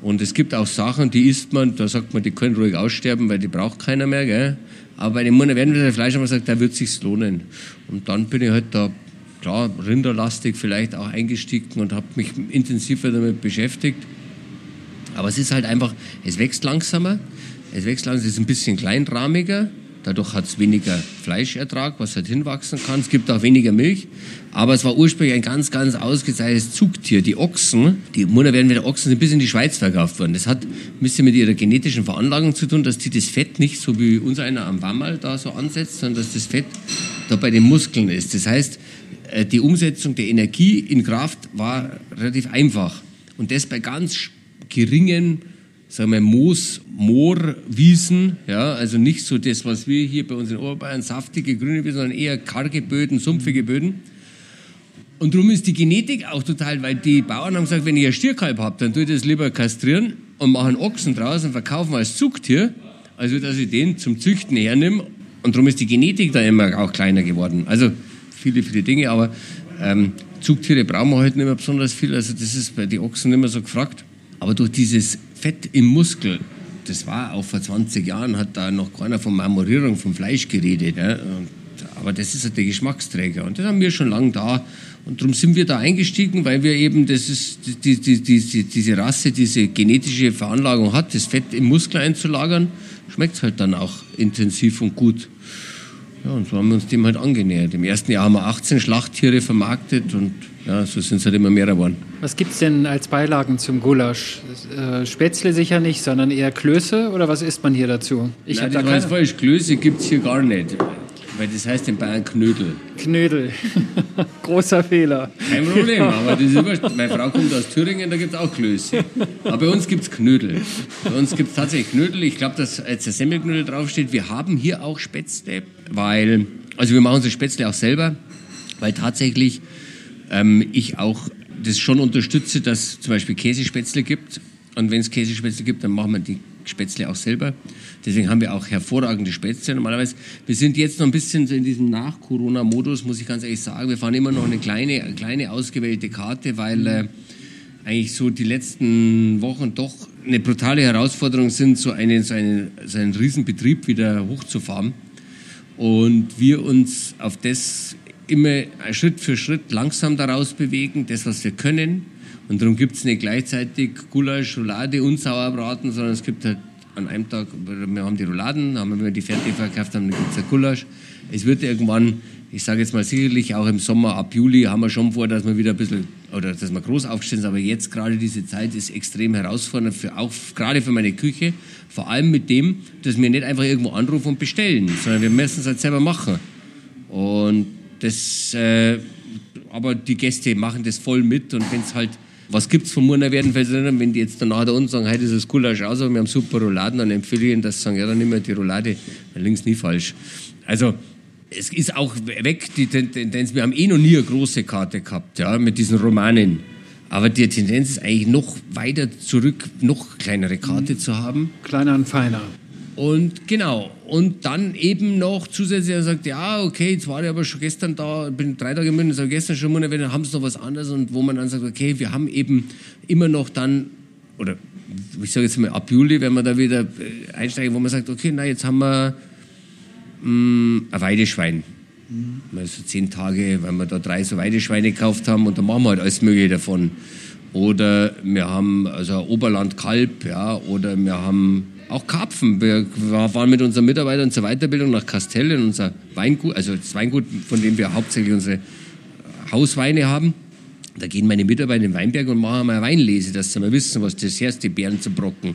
Und es gibt auch Sachen, die isst man, da sagt man, die können ruhig aussterben, weil die braucht keiner mehr, gell? Aber bei dem Monnewendenfelser Fleisch haben wir gesagt, da wird sich's lohnen. Und dann bin ich halt da, klar, rinderlastig vielleicht auch eingestiegen und habe mich intensiver damit beschäftigt. Aber es ist halt einfach, es wächst langsamer, es wächst langsamer, es ist ein bisschen kleinrahmiger, Dadurch hat es weniger Fleischertrag, was halt hinwachsen kann. Es gibt auch weniger Milch. Aber es war ursprünglich ein ganz, ganz ausgezeichnetes Zugtier. Die Ochsen, die Mutter werden mit der Ochsen sind bis in die Schweiz verkauft worden. Das hat ein bisschen mit ihrer genetischen Veranlagung zu tun, dass die das Fett nicht so wie uns einer am Wammerl da so ansetzt, sondern dass das Fett da bei den Muskeln ist. Das heißt, äh, die Umsetzung der Energie in Kraft war relativ einfach. Und das bei ganz geringen sagen wir, Moos, Moorwiesen, ja, also nicht so das, was wir hier bei uns in Oberbayern, saftige grüne Wiesen, sondern eher karge Böden, sumpfige Böden. Und darum ist die Genetik auch total, weil die Bauern haben gesagt, wenn ihr ein Stierkalb habt, dann tue ich das lieber kastrieren und mache einen Ochsen draus und verkaufen als Zugtier, also dass ich den zum Züchten hernehme. Und darum ist die Genetik da immer auch kleiner geworden. Also viele, viele Dinge, aber ähm, Zugtiere brauchen wir heute nicht mehr besonders viel. Also das ist bei den Ochsen nicht mehr so gefragt. Aber durch dieses Fett im Muskel, das war auch vor 20 Jahren, hat da noch keiner von Marmorierung vom Fleisch geredet. Ja? Und, aber das ist halt der Geschmacksträger und das haben wir schon lange da. Und darum sind wir da eingestiegen, weil wir eben, das ist, die, die, die, diese Rasse, diese genetische Veranlagung hat, das Fett im Muskel einzulagern, schmeckt es halt dann auch intensiv und gut. Ja, und so haben wir uns dem halt angenähert. Im ersten Jahr haben wir 18 Schlachttiere vermarktet und ja, so sind es halt immer mehr geworden. Was gibt es denn als Beilagen zum Gulasch? Äh, Spätzle sicher nicht, sondern eher Klöße oder was isst man hier dazu? Ich Nein, das da weiß falsch. Klöße gibt es hier gar nicht. Weil das heißt in Bayern Knödel. Knödel. Großer Fehler. Kein Problem, aber das ist immer, meine Frau kommt aus Thüringen, da gibt es auch Klöße. Aber bei uns gibt es Knödel. Bei uns gibt es tatsächlich Knödel. Ich glaube, dass jetzt der Semmelknödel draufsteht. Wir haben hier auch Spätzle, weil, also wir machen unsere Spätzle auch selber, weil tatsächlich ähm, ich auch das schon unterstütze, dass es zum Beispiel Käsespätzle gibt. Und wenn es Käsespätzle gibt, dann machen wir die Spätzle auch selber. Deswegen haben wir auch hervorragende Spätzle normalerweise. Wir sind jetzt noch ein bisschen so in diesem Nach-Corona-Modus, muss ich ganz ehrlich sagen. Wir fahren immer noch eine kleine, eine kleine ausgewählte Karte, weil äh, eigentlich so die letzten Wochen doch eine brutale Herausforderung sind, so einen, so einen, so einen Riesenbetrieb wieder hochzufahren. Und wir uns auf das immer Schritt für Schritt langsam daraus bewegen, das, was wir können. Und darum gibt es nicht gleichzeitig Gulasch, Roulade und Sauerbraten, sondern es gibt halt an einem Tag, wir haben die Rouladen, haben wir die fertig verkauft, dann gibt es ein Gulasch. Es wird irgendwann, ich sage jetzt mal sicherlich auch im Sommer, ab Juli haben wir schon vor, dass wir wieder ein bisschen, oder dass wir groß aufstehen, aber jetzt gerade diese Zeit ist extrem herausfordernd, für, auch gerade für meine Küche, vor allem mit dem, dass wir nicht einfach irgendwo anrufen und bestellen, sondern wir müssen es halt selber machen. Und das, äh, aber die Gäste machen das voll mit und wenn es halt was gibt es von Murner Werdenfels wenn die jetzt danach da unten sagen, heute ist das Gulasch aus, aber wir haben super Rouladen, dann empfehle ich ihnen, dass sie sagen, ja, dann nehmen wir die Roulade, dann links nie falsch. Also, es ist auch weg die Tendenz, wir haben eh noch nie eine große Karte gehabt, ja, mit diesen Romanen. Aber die Tendenz ist eigentlich noch weiter zurück, noch kleinere Karte mhm. zu haben. Kleiner und feiner. Und genau, und dann eben noch zusätzlich, er sagt, ja, okay, jetzt war ich aber schon gestern da, bin drei Tage in München, sage gestern schon mal, dann haben sie noch was anderes und wo man dann sagt, okay, wir haben eben immer noch dann, oder ich sage jetzt mal ab Juli, wenn wir da wieder äh, einsteigen, wo man sagt, okay, na, jetzt haben wir mh, mm, ein Weideschwein. Mhm. Also zehn Tage, weil wir da drei so Weideschweine gekauft haben und da machen wir halt alles Mögliche davon. Oder wir haben also Oberland Kalb, ja, oder wir haben auch Karpfen. Wir waren mit unseren Mitarbeitern zur Weiterbildung nach Kastell in unser Weingut, also das Weingut, von dem wir hauptsächlich unsere Hausweine haben. Da gehen meine Mitarbeiter in den Weinberg und machen mal Weinlese, dass sie mal wissen, was das heißt, die Beeren zu brocken.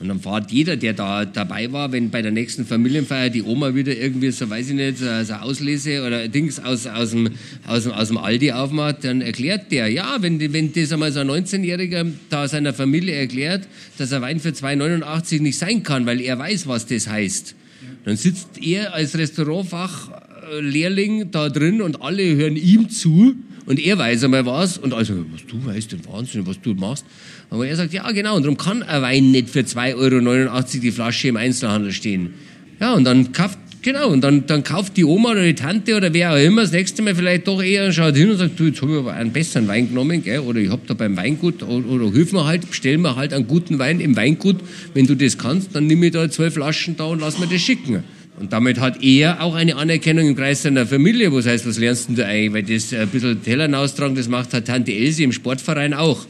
Und dann fährt jeder, der da dabei war, wenn bei der nächsten Familienfeier die Oma wieder irgendwie so, weiß ich nicht, so eine Auslese oder Dings aus, aus, dem, aus, dem, aus dem Aldi aufmacht, dann erklärt der, ja, wenn, wenn das einmal so ein 19-Jähriger da seiner Familie erklärt, dass ein Wein für 2,89 nicht sein kann, weil er weiß, was das heißt. Dann sitzt er als Restaurantfachlehrling da drin und alle hören ihm zu und er weiß einmal was und also, was du weißt, den Wahnsinn, was du machst. Aber er sagt, ja genau, und darum kann ein Wein nicht für 2,89 Euro die Flasche im Einzelhandel stehen. Ja, und dann kauft, genau, und dann, dann kauft die Oma oder die Tante oder wer auch immer das nächste Mal vielleicht doch eher und schaut hin und sagt, du, jetzt habe ich aber einen besseren Wein genommen, gell? oder ich habe da beim Weingut, oder, oder hilf mir halt, bestell mir halt einen guten Wein im Weingut. Wenn du das kannst, dann nimm ich da zwölf Flaschen da und lass mir das schicken. Und damit hat er auch eine Anerkennung im Kreis seiner Familie. Was heißt, was lernst du eigentlich? Weil das ein bisschen Tellern austragen, das macht halt Tante Elsie im Sportverein auch.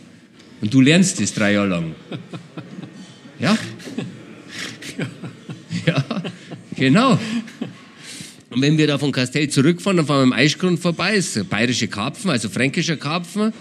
Und du lernst das drei Jahre lang. Ja? Ja. Genau. Und wenn wir da von Kastell zurückfahren, dann fahren wir am Eichgrund vorbei, das ist bayerische Karpfen, also fränkischer Karpfen.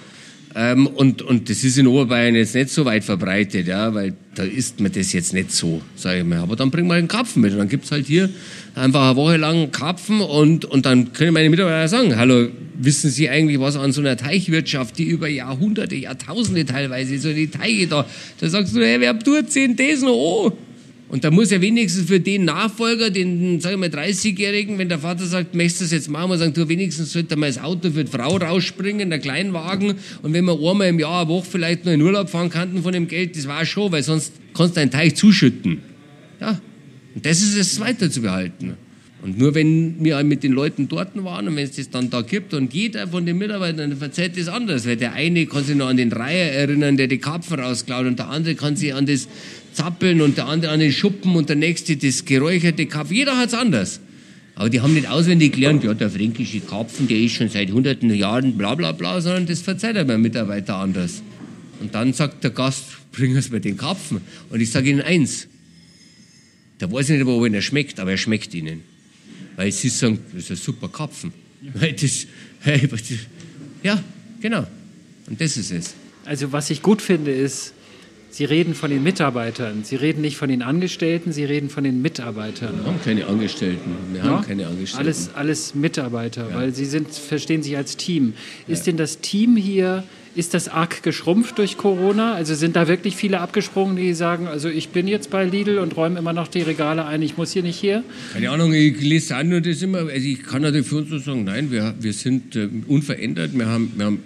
Ähm, und, und das ist in Oberbayern jetzt nicht so weit verbreitet, ja, weil da isst man das jetzt nicht so, sage ich mal. Aber dann bringen wir den Karpfen mit und dann gibt's halt hier einfach eine Woche lang Karpfen und, und dann können meine Mitarbeiter sagen, hallo, wissen Sie eigentlich, was an so einer Teichwirtschaft, die über Jahrhunderte, Jahrtausende teilweise, so die Teiche da, da sagst du, hey, wer tut denn das noch an? Und da muss ja wenigstens für den Nachfolger, den, sag ich mal, 30-Jährigen, wenn der Vater sagt, möchtest du das jetzt machen, muss sagen, du, wenigstens sollte mal das Auto für die Frau rausspringen, der Kleinwagen. Und wenn wir einmal im Jahr, eine Woche vielleicht noch in Urlaub fahren könnten von dem Geld, das war schon, weil sonst kannst du einen Teich zuschütten. Ja. Und das ist es weiter zu behalten. Und nur wenn wir mit den Leuten dort waren und wenn es das dann da gibt und jeder von den Mitarbeitern verzeiht das anders, weil der eine kann sich noch an den Reiher erinnern, der die Karpfen rausklaut und der andere kann sich an das Zappeln und der andere an den Schuppen und der nächste das geräucherte Karpfen. Jeder hat es anders. Aber die haben nicht auswendig gelernt, ja, der fränkische Karpfen, der ist schon seit hunderten Jahren bla bla bla, sondern das verzeiht einem Mitarbeiter anders. Und dann sagt der Gast, bring uns mal den Karpfen. Und ich sage Ihnen eins, der weiß nicht, ob er schmeckt, aber er schmeckt Ihnen. Weil Sie sagen, das ist ein super Karpfen. Ja. Das, hey, ja, genau. Und das ist es. Also was ich gut finde, ist, Sie reden von den Mitarbeitern. Sie reden nicht von den Angestellten, Sie reden von den Mitarbeitern. Wir haben keine Angestellten. Wir ja? haben keine Angestellten. Alles, alles Mitarbeiter, ja. weil Sie sind, verstehen sich als Team. Ist ja. denn das Team hier, ist das arg geschrumpft durch Corona? Also sind da wirklich viele abgesprungen, die sagen, also ich bin jetzt bei Lidl und räume immer noch die Regale ein, ich muss hier nicht her? Keine Ahnung, ich lese an und das immer, also ich kann natürlich für uns so sagen, nein, wir, wir sind äh, unverändert. Wir haben, wir haben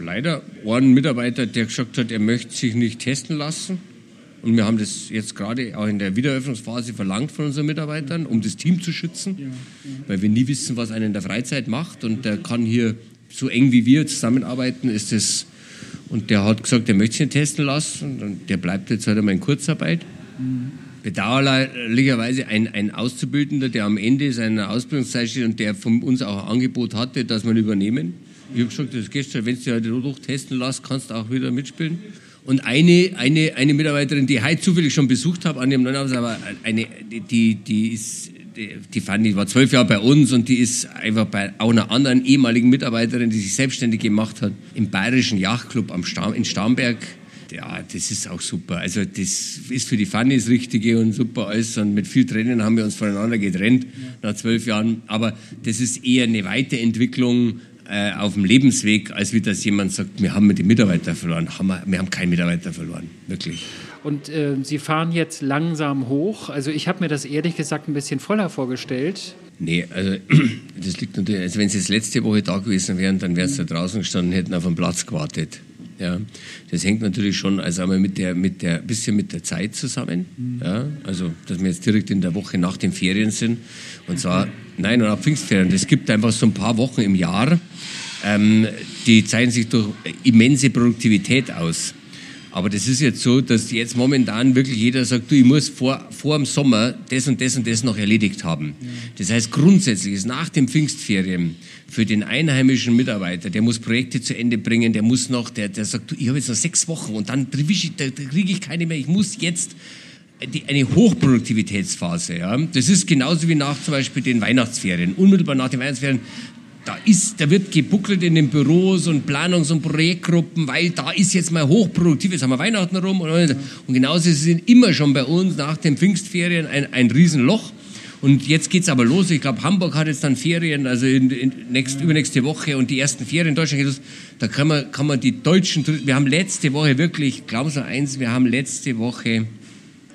leider einen Mitarbeiter, der gesagt hat, er möchte sich nicht testen lassen. Und wir haben das jetzt gerade auch in der Wiedereröffnungsphase verlangt von unseren Mitarbeitern, um das Team zu schützen, ja, ja. weil wir nie wissen, was einer in der Freizeit macht. Und der kann hier so eng wie wir zusammenarbeiten, ist das. Und der hat gesagt, er möchte sich nicht testen lassen. Und der bleibt jetzt halt einmal in Kurzarbeit. Mhm. Bedauerlicherweise ein, ein Auszubildender, der am Ende seiner Ausbildungszeit steht und der von uns auch ein Angebot hatte, dass wir ihn übernehmen. Ich habe gesagt, das gestern, wenn du dich heute halt testen lässt, kannst du auch wieder mitspielen. Und eine, eine, eine Mitarbeiterin, die ich heute zufällig schon besucht habe an dem Neunhaus, aber eine, die, die ist, die, die ich war zwölf Jahre bei uns und die ist einfach bei auch einer anderen ehemaligen Mitarbeiterin, die sich selbstständig gemacht hat, im Bayerischen Yachtclub am Stamm, in Starnberg. Ja, das ist auch super. Also das ist für die Fanny das Richtige und super alles. Und mit viel Tränen haben wir uns voneinander getrennt nach zwölf Jahren. Aber das ist eher eine Weiterentwicklung äh, auf dem Lebensweg, als wie das jemand sagt, wir haben die Mitarbeiter verloren. Haben wir, wir haben keinen Mitarbeiter verloren, wirklich. Und äh, Sie fahren jetzt langsam hoch. Also ich habe mir das ehrlich gesagt ein bisschen voller vorgestellt. Nee, also das liegt natürlich, also wenn Sie jetzt letzte Woche da gewesen wären, dann wären Sie da draußen gestanden und hätten auf dem Platz gewartet. Ja, das hängt natürlich schon also einmal mit der, mit der, bisschen mit der Zeit zusammen. Mhm. Ja, also, dass wir jetzt direkt in der Woche nach den Ferien sind. Und zwar, nein, und auch Pfingstferien. Es gibt einfach so ein paar Wochen im Jahr, ähm, die zeichnen sich durch immense Produktivität aus. Aber das ist jetzt so, dass jetzt momentan wirklich jeder sagt, du, ich muss vor, vor dem Sommer das und das und das noch erledigt haben. Das heißt, grundsätzlich ist nach den Pfingstferien für den einheimischen Mitarbeiter, der muss Projekte zu Ende bringen, der muss noch, der, der sagt, du, ich habe jetzt noch sechs Wochen und dann kriege ich keine mehr, ich muss jetzt die, eine Hochproduktivitätsphase. Ja? Das ist genauso wie nach zum Beispiel den Weihnachtsferien. Unmittelbar nach den Weihnachtsferien da ist, da wird gebuckelt in den Büros und Planungs- und Projektgruppen, weil da ist jetzt mal hochproduktiv, jetzt haben wir Weihnachten rum und, und genauso ist es immer schon bei uns nach den Pfingstferien ein, ein Riesenloch. Und jetzt geht's aber los. Ich glaube, Hamburg hat jetzt dann Ferien, also in, in nächst, übernächste Woche und die ersten Ferien in Deutschland los. Da kann man, kann man die Deutschen, wir haben letzte Woche wirklich, glauben Sie eins, wir haben letzte Woche,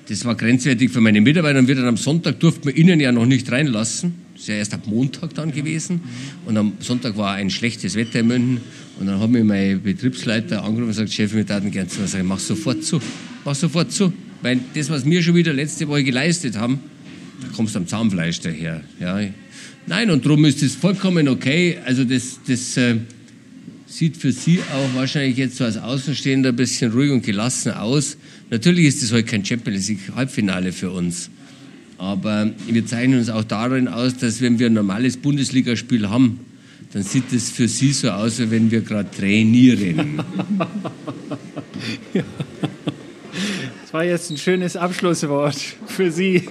das war grenzwertig für meine Mitarbeiter und wir dann am Sonntag durften wir ihnen ja noch nicht reinlassen ist ja erst ab Montag dann gewesen. Und am Sonntag war ein schlechtes Wetter in München. Und dann hat mich mein Betriebsleiter angerufen und gesagt, Chef, wir würden gerne zu sagen, mach sofort zu. Mach sofort zu. Weil das, was wir schon wieder letzte Woche geleistet haben, da kommst du am Zahnfleisch daher. Ja. Nein, und darum ist es vollkommen okay. Also das, das äh, sieht für Sie auch wahrscheinlich jetzt so als Außenstehender ein bisschen ruhig und gelassen aus. Natürlich ist das heute kein Champions League Halbfinale für uns. Aber wir zeichnen uns auch darin aus, dass wenn wir ein normales Bundesligaspiel haben, dann sieht es für Sie so aus, als wenn wir gerade trainieren. Das war jetzt ein schönes Abschlusswort für Sie.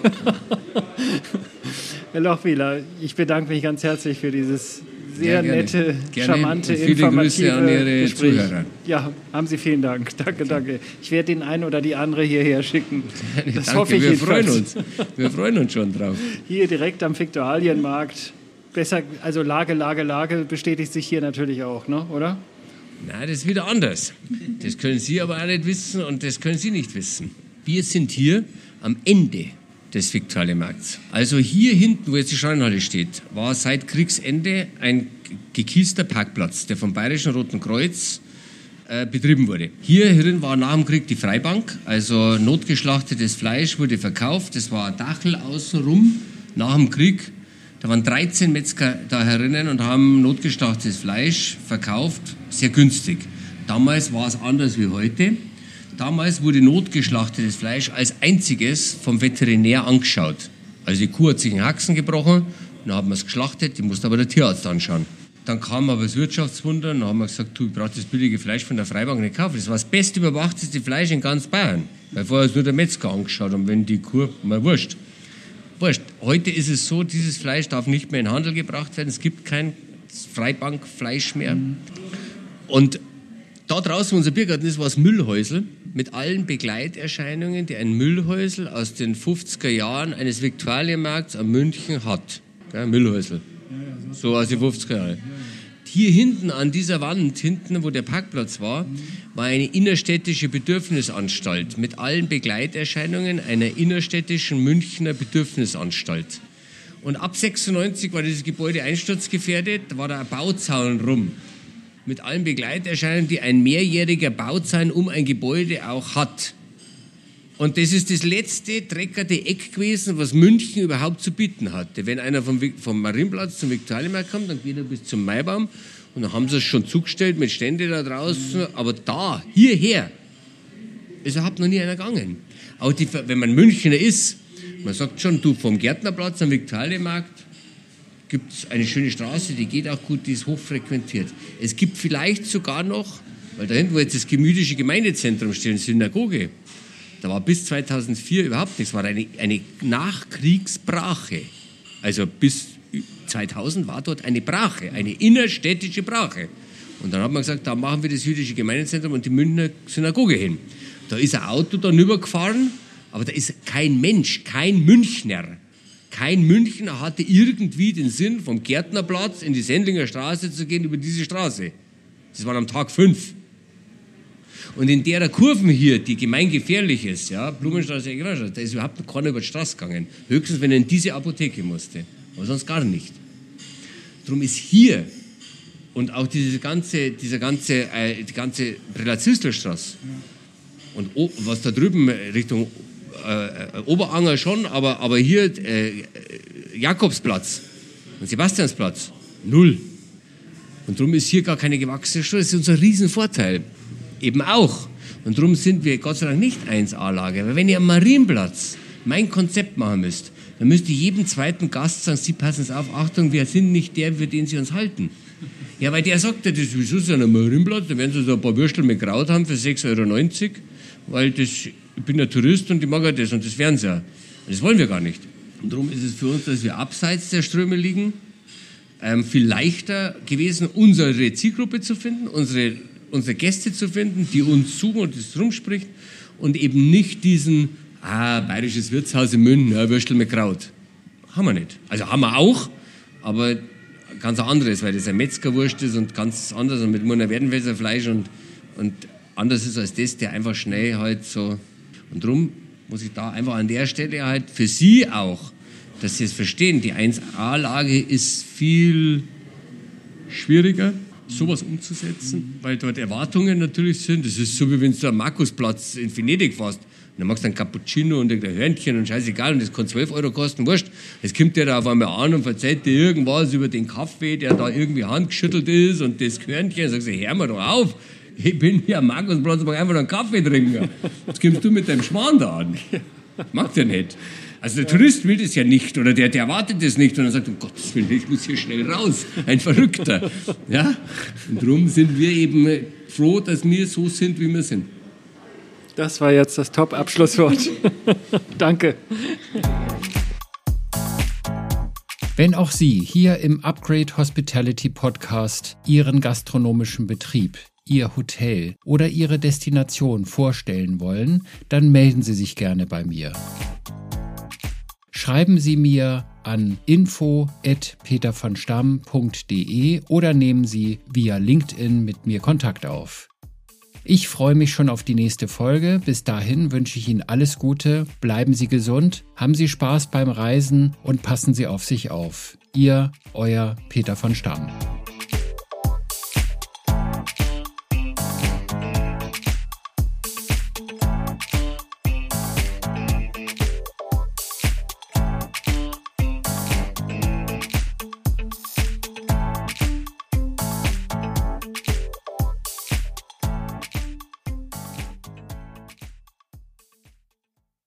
Herr Lochwieler, ich bedanke mich ganz herzlich für dieses sehr gerne. nette, Gerne. charmante, Und viele informative Grüße an Ihre Gespräch. Zuhörer. Ja, haben Sie vielen Dank. Danke, danke. Ich werde den einen oder die andere hierher schicken. Das Danke, hoffe ich wir jedenfalls. freuen uns. Wir freuen uns schon drauf. Hier direkt am Viktualienmarkt. Besser, also Lage, Lage, Lage bestätigt sich hier natürlich auch, ne? oder? Nein, das ist wieder anders. Das können Sie aber auch nicht wissen und das können Sie nicht wissen. Wir sind hier am Ende des Viktualienmarkts. Also hier hinten, wo jetzt die Schreinhalle steht, war seit Kriegsende ein gekiester Parkplatz, der vom Bayerischen Roten Kreuz äh, betrieben wurde. Hier drin war nach dem Krieg die Freibank, also notgeschlachtetes Fleisch wurde verkauft. Das war ein Dachel außenrum nach dem Krieg. Da waren 13 Metzger da herinnen und haben notgeschlachtetes Fleisch verkauft, sehr günstig. Damals war es anders wie heute. Damals wurde notgeschlachtetes Fleisch als einziges vom Veterinär angeschaut. Also die Kuh hat sich in Haxen gebrochen, dann hat man es geschlachtet, die musste aber der Tierarzt anschauen. Dann kam aber das Wirtschaftswunder und dann haben wir gesagt, du, ich brauche das billige Fleisch von der Freibank nicht kaufen. Das war das best überwachteste Fleisch in ganz Bayern. Weil vorher ist nur der Metzger angeschaut und wenn die Kuh, mal wurscht. Wurscht. Heute ist es so, dieses Fleisch darf nicht mehr in den Handel gebracht werden. Es gibt kein Freibankfleisch mehr. Und da draußen, unser Biergarten ist was Müllhäusel mit allen Begleiterscheinungen, die ein Müllhäusel aus den 50er Jahren eines Viktualienmarkts am München hat. Gell, Müllhäusel. So aus den 50er Jahren. Hier hinten an dieser Wand, hinten, wo der Parkplatz war, war eine innerstädtische Bedürfnisanstalt mit allen Begleiterscheinungen einer innerstädtischen Münchner Bedürfnisanstalt. Und ab 96 war dieses Gebäude einsturzgefährdet, da war da ein Bauzaun rum mit allen Begleiterscheinungen, die ein mehrjähriger Bauzaun um ein Gebäude auch hat. Und das ist das letzte dreckerte Eck gewesen, was München überhaupt zu bieten hatte. Wenn einer vom, vom Marienplatz zum Viktualienmarkt kommt, dann geht er bis zum Maibaum und dann haben sie es schon zugestellt mit Stände da draußen. Aber da, hierher, ist überhaupt noch nie einer gegangen. Auch die, wenn man Münchner ist, man sagt schon, du vom Gärtnerplatz am Viktualienmarkt gibt es eine schöne Straße, die geht auch gut, die ist hochfrequentiert. Es gibt vielleicht sogar noch, weil da hinten, wo jetzt das gemütliche Gemeindezentrum steht, Synagoge, da war bis 2004 überhaupt nichts, war eine, eine Nachkriegsbrache. Also bis 2000 war dort eine Brache, eine innerstädtische Brache. Und dann hat man gesagt, da machen wir das jüdische Gemeindezentrum und die Münchner Synagoge hin. Da ist ein Auto dann übergefahren, aber da ist kein Mensch, kein Münchner. Kein Münchner hatte irgendwie den Sinn, vom Gärtnerplatz in die Sendlinger Straße zu gehen über diese Straße. Das war am Tag fünf. Und in der Kurven hier, die gemeingefährlich ist, ja, Blumenstraße, Eggerstraße, da ist überhaupt keiner über die Straße gegangen. Höchstens, wenn er in diese Apotheke musste. Aber sonst gar nicht. Darum ist hier und auch diese ganze, dieser ganze, äh, die ganze Relazistelstraße und was da drüben Richtung äh, äh, Oberanger schon, aber, aber hier äh, Jakobsplatz und Sebastiansplatz, null. Und darum ist hier gar keine gewachsene Straße. Das ist unser Riesenvorteil. Eben auch. Und darum sind wir Gott sei Dank nicht 1A-Lage. Weil wenn ihr am Marienplatz mein Konzept machen müsst, dann müsst ihr jedem zweiten Gast sagen, Sie passen es auf, Achtung, wir sind nicht der, für den Sie uns halten. Ja, weil der sagt ja, das wieso ist ja ein Marienplatz, da werden Sie so ein paar Würstel mit Kraut haben für 6,90 Euro, weil das, ich bin ja Tourist und ich mag ja das und das werden sie ja. Und das wollen wir gar nicht. Und darum ist es für uns, dass wir abseits der Ströme liegen, ähm, viel leichter gewesen, unsere Zielgruppe zu finden, unsere, unsere Gäste zu finden, die uns suchen und das rumspricht und eben nicht diesen, ah, bayerisches Wirtshaus in München, ja, Würstel mit Kraut. Haben wir nicht. Also haben wir auch, aber ganz ein anderes, weil das ein Metzgerwurst ist und ganz anders und mit Murner Werdenfelser Fleisch und, und anders ist als das, der einfach schnell halt so. Und drum muss ich da einfach an der Stelle halt für Sie auch, dass Sie es verstehen, die 1A-Lage ist viel schwieriger, sowas umzusetzen, weil dort Erwartungen natürlich sind. Das ist so, wie wenn du am Markusplatz in Venedig fährst. Und dann machst du ein Cappuccino und ein Hörnchen und scheißegal und das kann 12 Euro kosten, wurscht. Jetzt kommt der da auf einmal an und erzählt dir irgendwas über den Kaffee, der da irgendwie handgeschüttelt ist und das Hörnchen. Sagst du, hör mal doch auf. Ich bin hier am Markusplatz mag einfach noch einen Kaffee trinken. Jetzt kommst du mit deinem Schmarrn da an. Mag der nicht. Also der Tourist will das ja nicht oder der, der erwartet das nicht und dann sagt, um Gottes Willen, ich muss hier schnell raus. Ein Verrückter. Ja? Und darum sind wir eben froh, dass wir so sind, wie wir sind. Das war jetzt das Top-Abschlusswort. Danke. Wenn auch Sie hier im Upgrade Hospitality Podcast Ihren gastronomischen Betrieb, Ihr Hotel oder Ihre Destination vorstellen wollen, dann melden Sie sich gerne bei mir. Schreiben Sie mir an info@petervonstamm.de oder nehmen Sie via LinkedIn mit mir Kontakt auf. Ich freue mich schon auf die nächste Folge. Bis dahin wünsche ich Ihnen alles Gute, bleiben Sie gesund, haben Sie Spaß beim Reisen und passen Sie auf sich auf. Ihr, euer Peter von Stamm.